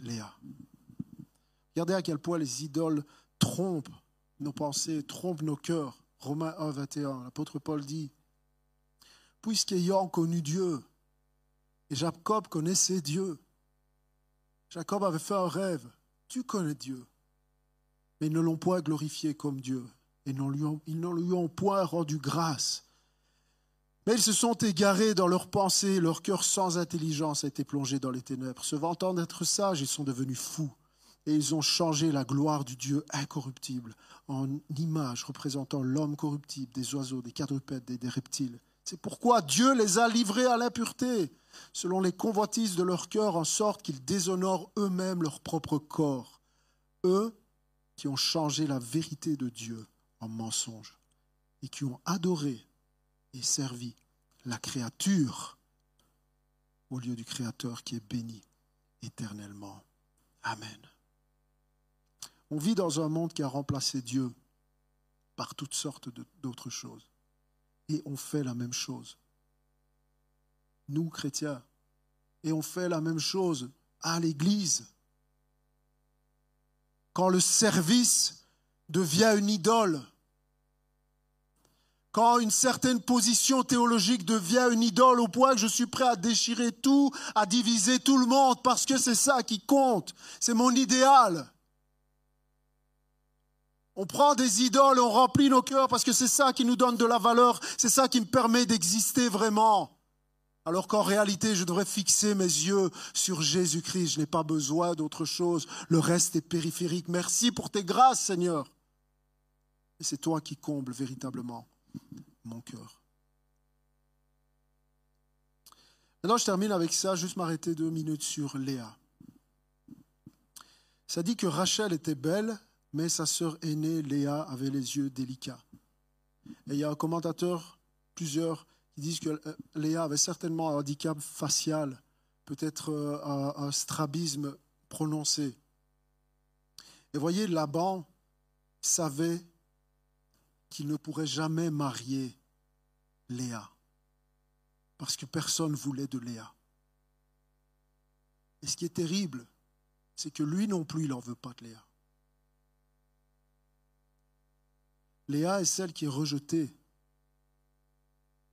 Léa. Regardez à quel point les idoles trompent nos pensées, trompent nos cœurs. Romains 1, 21, l'apôtre Paul dit, Puisqu'ayant connu Dieu, et Jacob connaissait Dieu, Jacob avait fait un rêve. Tu connais Dieu. Mais ils ne l'ont point glorifié comme Dieu. Et ils ne lui ont point rendu grâce. Mais ils se sont égarés dans leurs pensées, leur cœur sans intelligence a été plongé dans les ténèbres. Se vantant d'être sages, ils sont devenus fous. Et ils ont changé la gloire du Dieu incorruptible en image représentant l'homme corruptible, des oiseaux, des quadrupèdes et des reptiles. C'est pourquoi Dieu les a livrés à l'impureté selon les convoitises de leur cœur, en sorte qu'ils déshonorent eux-mêmes leur propre corps, eux qui ont changé la vérité de Dieu en mensonge, et qui ont adoré et servi la créature au lieu du Créateur qui est béni éternellement. Amen. On vit dans un monde qui a remplacé Dieu par toutes sortes d'autres choses. Et on fait la même chose nous chrétiens. Et on fait la même chose à l'Église. Quand le service devient une idole, quand une certaine position théologique devient une idole au point que je suis prêt à déchirer tout, à diviser tout le monde, parce que c'est ça qui compte, c'est mon idéal. On prend des idoles, on remplit nos cœurs parce que c'est ça qui nous donne de la valeur, c'est ça qui me permet d'exister vraiment. Alors qu'en réalité, je devrais fixer mes yeux sur Jésus-Christ. Je n'ai pas besoin d'autre chose. Le reste est périphérique. Merci pour tes grâces, Seigneur. Et c'est toi qui combles véritablement mon cœur. Maintenant, je termine avec ça, juste m'arrêter deux minutes sur Léa. Ça dit que Rachel était belle, mais sa sœur aînée, Léa, avait les yeux délicats. Et il y a un commentateur, plusieurs, qui disent que euh, Léa avait certainement un handicap facial, peut-être euh, un, strabisme prononcé. Et voyez, Laban savait qu'il ne pourrait jamais marier Léa, parce que personne ne voulait de Léa. Et ce qui est terrible, c'est que lui non plus, il n'en veut pas de Léa. Léa est celle qui est rejetée.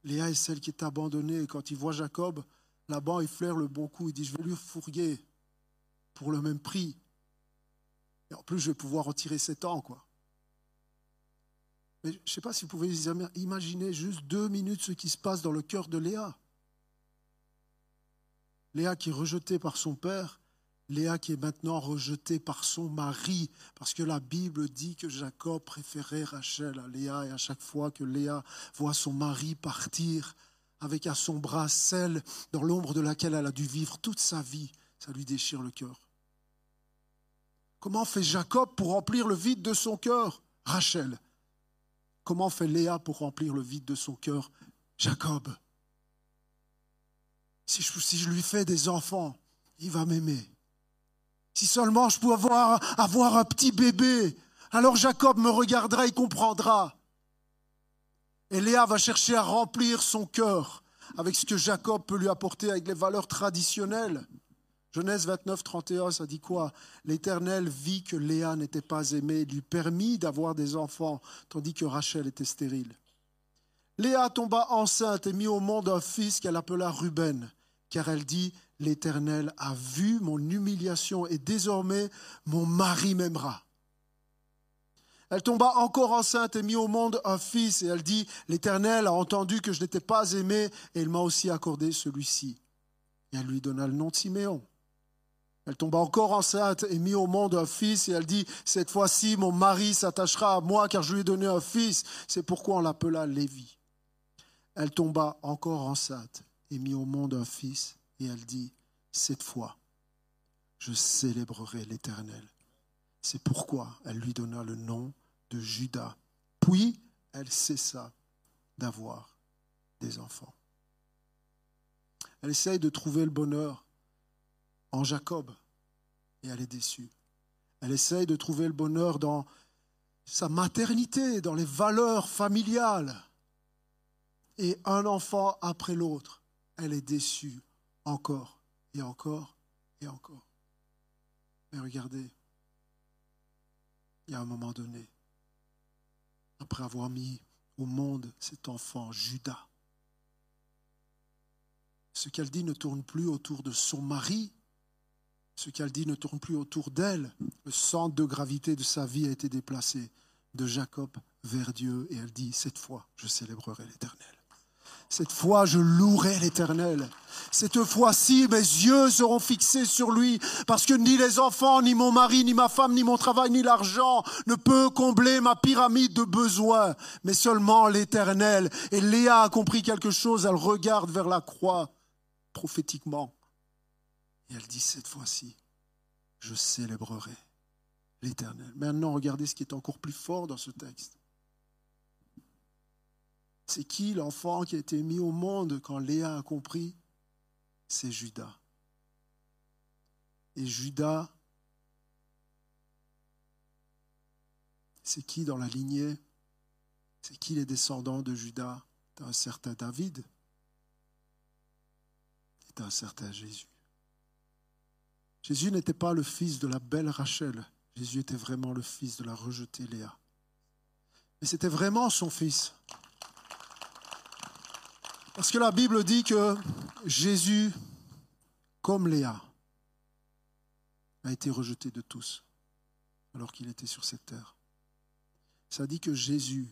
Léa est celle qui est abandonnée. Quand il voit Jacob, Laban, il flaire le bon coup. Il dit, je vais lui fourguer pour le même prix. Et en plus, je vais pouvoir en tirer sept ans, quoi. Mais je ne sais pas si vous pouvez imaginer juste deux minutes ce qui se passe dans le cœur de Léa. Léa qui est rejetée par son père, Léa qui est maintenant rejetée par son mari, parce que la Bible dit que Jacob préférait Rachel à Léa, et à chaque fois que Léa voit son mari partir avec à son bras celle dans l'ombre de laquelle elle a dû vivre toute sa vie, ça lui déchire le cœur. Comment fait Jacob pour remplir le vide de son cœur? Rachel. Comment fait Léa pour remplir le vide de son cœur? Jacob. Si je, lui fais des enfants, il va m'aimer. Si seulement je pouvais avoir un petit bébé, alors Jacob me regardera et comprendra. Et Léa va chercher à remplir son cœur avec ce que Jacob peut lui apporter, avec les valeurs traditionnelles. Genèse 29, 31, ça dit quoi? L'Éternel vit que Léa n'était pas aimée, lui permit d'avoir des enfants, tandis que Rachel était stérile. Léa tomba enceinte et mit au monde un fils qu'elle appela Ruben, car elle dit l'Éternel a vu mon humiliation et désormais mon mari m'aimera. Elle tomba encore enceinte et mit au monde un fils et elle dit, l'Éternel a entendu que je n'étais pas aimée et il m'a aussi accordé celui-ci. Et elle lui donna le nom de Siméon. Elle tomba encore enceinte et mit au monde un fils et elle dit, cette fois-ci mon mari s'attachera à moi car je lui ai donné un fils. C'est pourquoi on l'appela Lévi. Elle tomba encore enceinte et mit au monde un fils et elle dit, cette fois, je célébrerai l'Éternel. C'est pourquoi elle lui donna le nom de Judas. Puis elle cessa d'avoir des enfants. Elle essaye de trouver le bonheur en Jacob et elle est déçue. Elle essaye de trouver le bonheur dans sa maternité, dans les valeurs familiales. Et un enfant après l'autre, elle est déçue encore et encore et encore. Mais regardez, il y a un moment donné, après avoir mis au monde cet enfant, Judas, ce qu'elle dit ne tourne plus autour de son mari, ce qu'elle dit ne tourne plus autour d'elle. Le centre de gravité de sa vie a été déplacé de Jacob vers Dieu et elle dit, cette fois, je célébrerai l'Éternel. Cette fois, je louerai l'Éternel. Cette fois-ci, mes yeux seront fixés sur lui, parce que ni les enfants, ni mon mari, ni ma femme, ni mon travail, ni l'argent ne peut combler ma pyramide de besoins, mais seulement l'Éternel. Et Léa a compris quelque chose, elle regarde vers la croix prophétiquement. Et elle dit, cette fois-ci, je célébrerai l'Éternel. Maintenant, regardez ce qui est encore plus fort dans ce texte. C'est qui l'enfant qui a été mis au monde quand Léa a compris? C'est Judas. Et Judas, c'est qui dans la lignée? C'est qui les descendants de Judas? Un certain David et un certain Jésus. Jésus n'était pas le fils de la belle Rachel. Jésus était vraiment le fils de la rejetée Léa. Mais c'était vraiment son fils. Parce que la Bible dit que Jésus, comme Léa, a été rejeté de tous alors qu'il était sur cette terre. Ça dit que Jésus,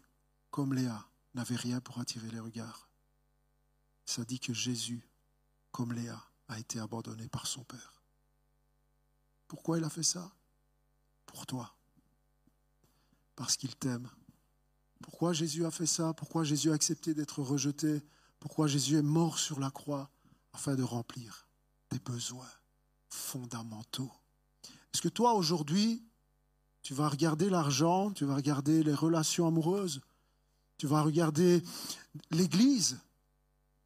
comme Léa, n'avait rien pour attirer les regards. Ça dit que Jésus, comme Léa, a été abandonné par son Père. Pourquoi il a fait ça? Pour toi. Parce qu'il t'aime. Pourquoi Jésus a fait ça? Pourquoi Jésus a accepté d'être rejeté? Pourquoi Jésus est mort sur la croix? Afin de remplir des besoins fondamentaux. Est-ce que toi, aujourd'hui, tu vas regarder l'argent, tu vas regarder les relations amoureuses, tu vas regarder l'Église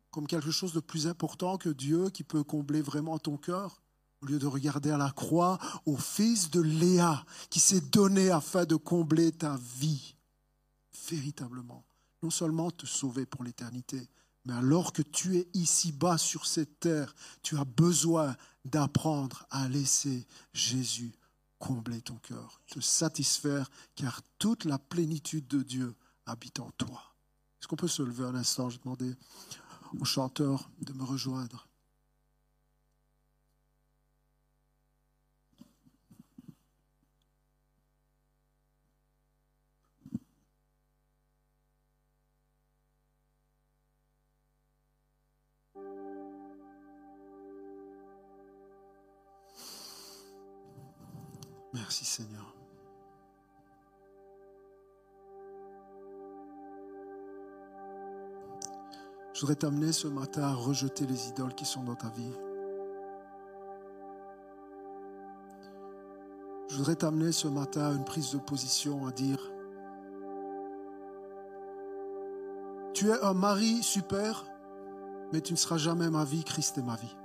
comme quelque chose de plus important que Dieu qui peut combler vraiment ton cœur, au lieu de regarder à la croix au fils de Léa qui s'est donné afin de combler ta vie, véritablement, non seulement te sauver pour l'éternité, mais alors que tu es ici-bas sur cette terre, tu as besoin d'apprendre à laisser Jésus combler ton cœur, te satisfaire, car toute la plénitude de Dieu habite en toi. Est-ce qu'on peut se lever un instant? Je demandais au chanteur de me rejoindre. Merci Seigneur. Je voudrais t'amener ce matin à rejeter les idoles qui sont dans ta vie. Je voudrais t'amener ce matin à une prise de position, à dire, tu es un mari super, mais tu ne seras jamais ma vie, Christ est ma vie.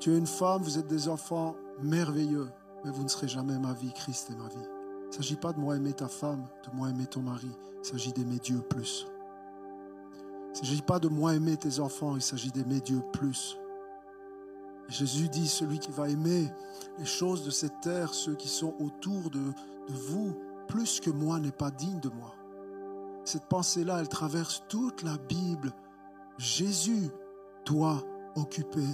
Tu es une femme, vous êtes des enfants merveilleux, mais vous ne serez jamais ma vie, Christ est ma vie. Il ne s'agit pas de moi aimer ta femme, de moi aimer ton mari, il s'agit d'aimer Dieu plus. Il ne s'agit pas de moi aimer tes enfants, il s'agit d'aimer Dieu plus. Jésus dit, celui qui va aimer les choses de cette terre, ceux qui sont autour de, vous, plus que moi, n'est pas digne de moi. Cette pensée-là, elle traverse toute la Bible. Jésus doit occuper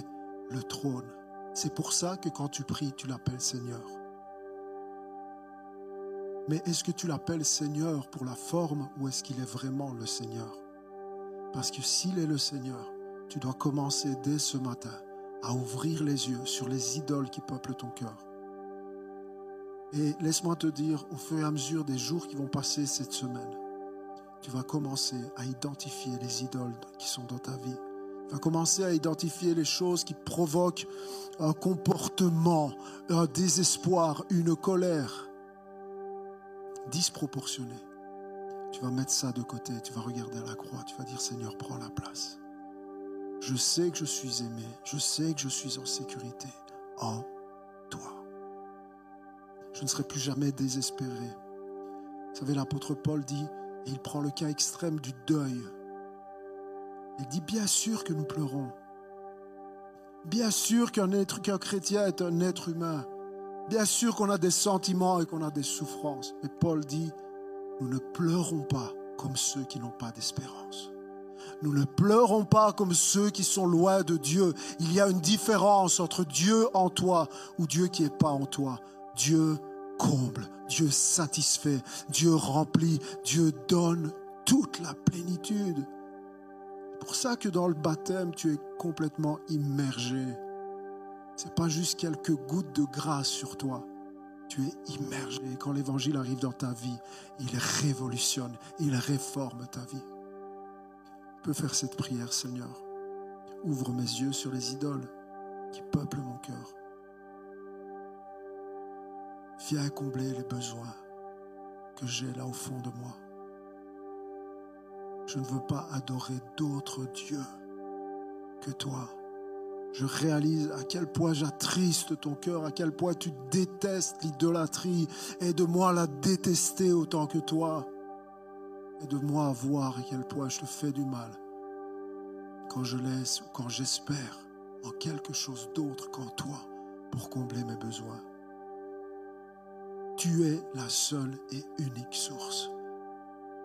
le trône. C'est pour ça que quand tu pries, tu l'appelles Seigneur. Mais est-ce que tu l'appelles Seigneur pour la forme ou est-ce qu'il est vraiment le Seigneur? Parce que s'il est le Seigneur, tu dois commencer dès ce matin à ouvrir les yeux sur les idoles qui peuplent ton cœur. Et laisse-moi te dire, au fur et à mesure des jours qui vont passer cette semaine, tu vas commencer à identifier les idoles qui sont dans ta vie va commencer à identifier les choses qui provoquent un comportement, un désespoir, une colère disproportionnée. Tu vas mettre ça de côté, tu vas regarder à la croix, tu vas dire Seigneur, prends la place. Je sais que je suis aimé, je sais que je suis en sécurité en toi. Je ne serai plus jamais désespéré. Vous savez, l'apôtre Paul dit, il prend le cas extrême du deuil il dit bien sûr que nous pleurons. Bien sûr qu'un être, chrétien est un être humain. Bien sûr qu'on a des sentiments et qu'on a des souffrances. Mais Paul dit, nous ne pleurons pas comme ceux qui n'ont pas d'espérance. Nous ne pleurons pas comme ceux qui sont loin de Dieu. Il y a une différence entre Dieu en toi ou Dieu qui n'est pas en toi. Dieu comble, Dieu satisfait, Dieu remplit, Dieu donne toute la plénitude pour ça que dans le baptême, tu es complètement immergé. Ce n'est pas juste quelques gouttes de grâce sur toi. Tu es immergé. Et quand l'évangile arrive dans ta vie, il révolutionne, il réforme ta vie. Tu peux faire cette prière, Seigneur. Ouvre mes yeux sur les idoles qui peuplent mon cœur. Viens combler les besoins que j'ai là au fond de moi. Je ne veux pas adorer d'autres dieux que toi. Je réalise à quel point j'attriste ton cœur, à quel point tu détestes l'idolâtrie. Aide-moi à la détester autant que toi. Aide-moi à voir à quel point je te fais du mal quand je laisse ou quand j'espère en quelque chose d'autre qu'en toi pour combler mes besoins. Tu es la seule et unique source.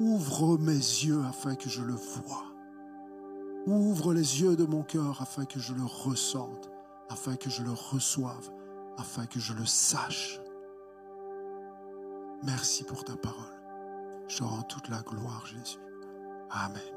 Ouvre mes yeux afin que je le voie. Ouvre les yeux de mon cœur afin que je le ressente, afin que je le reçoive, afin que je le sache. Merci pour ta parole. Je te rends toute la gloire, Jésus. Amen.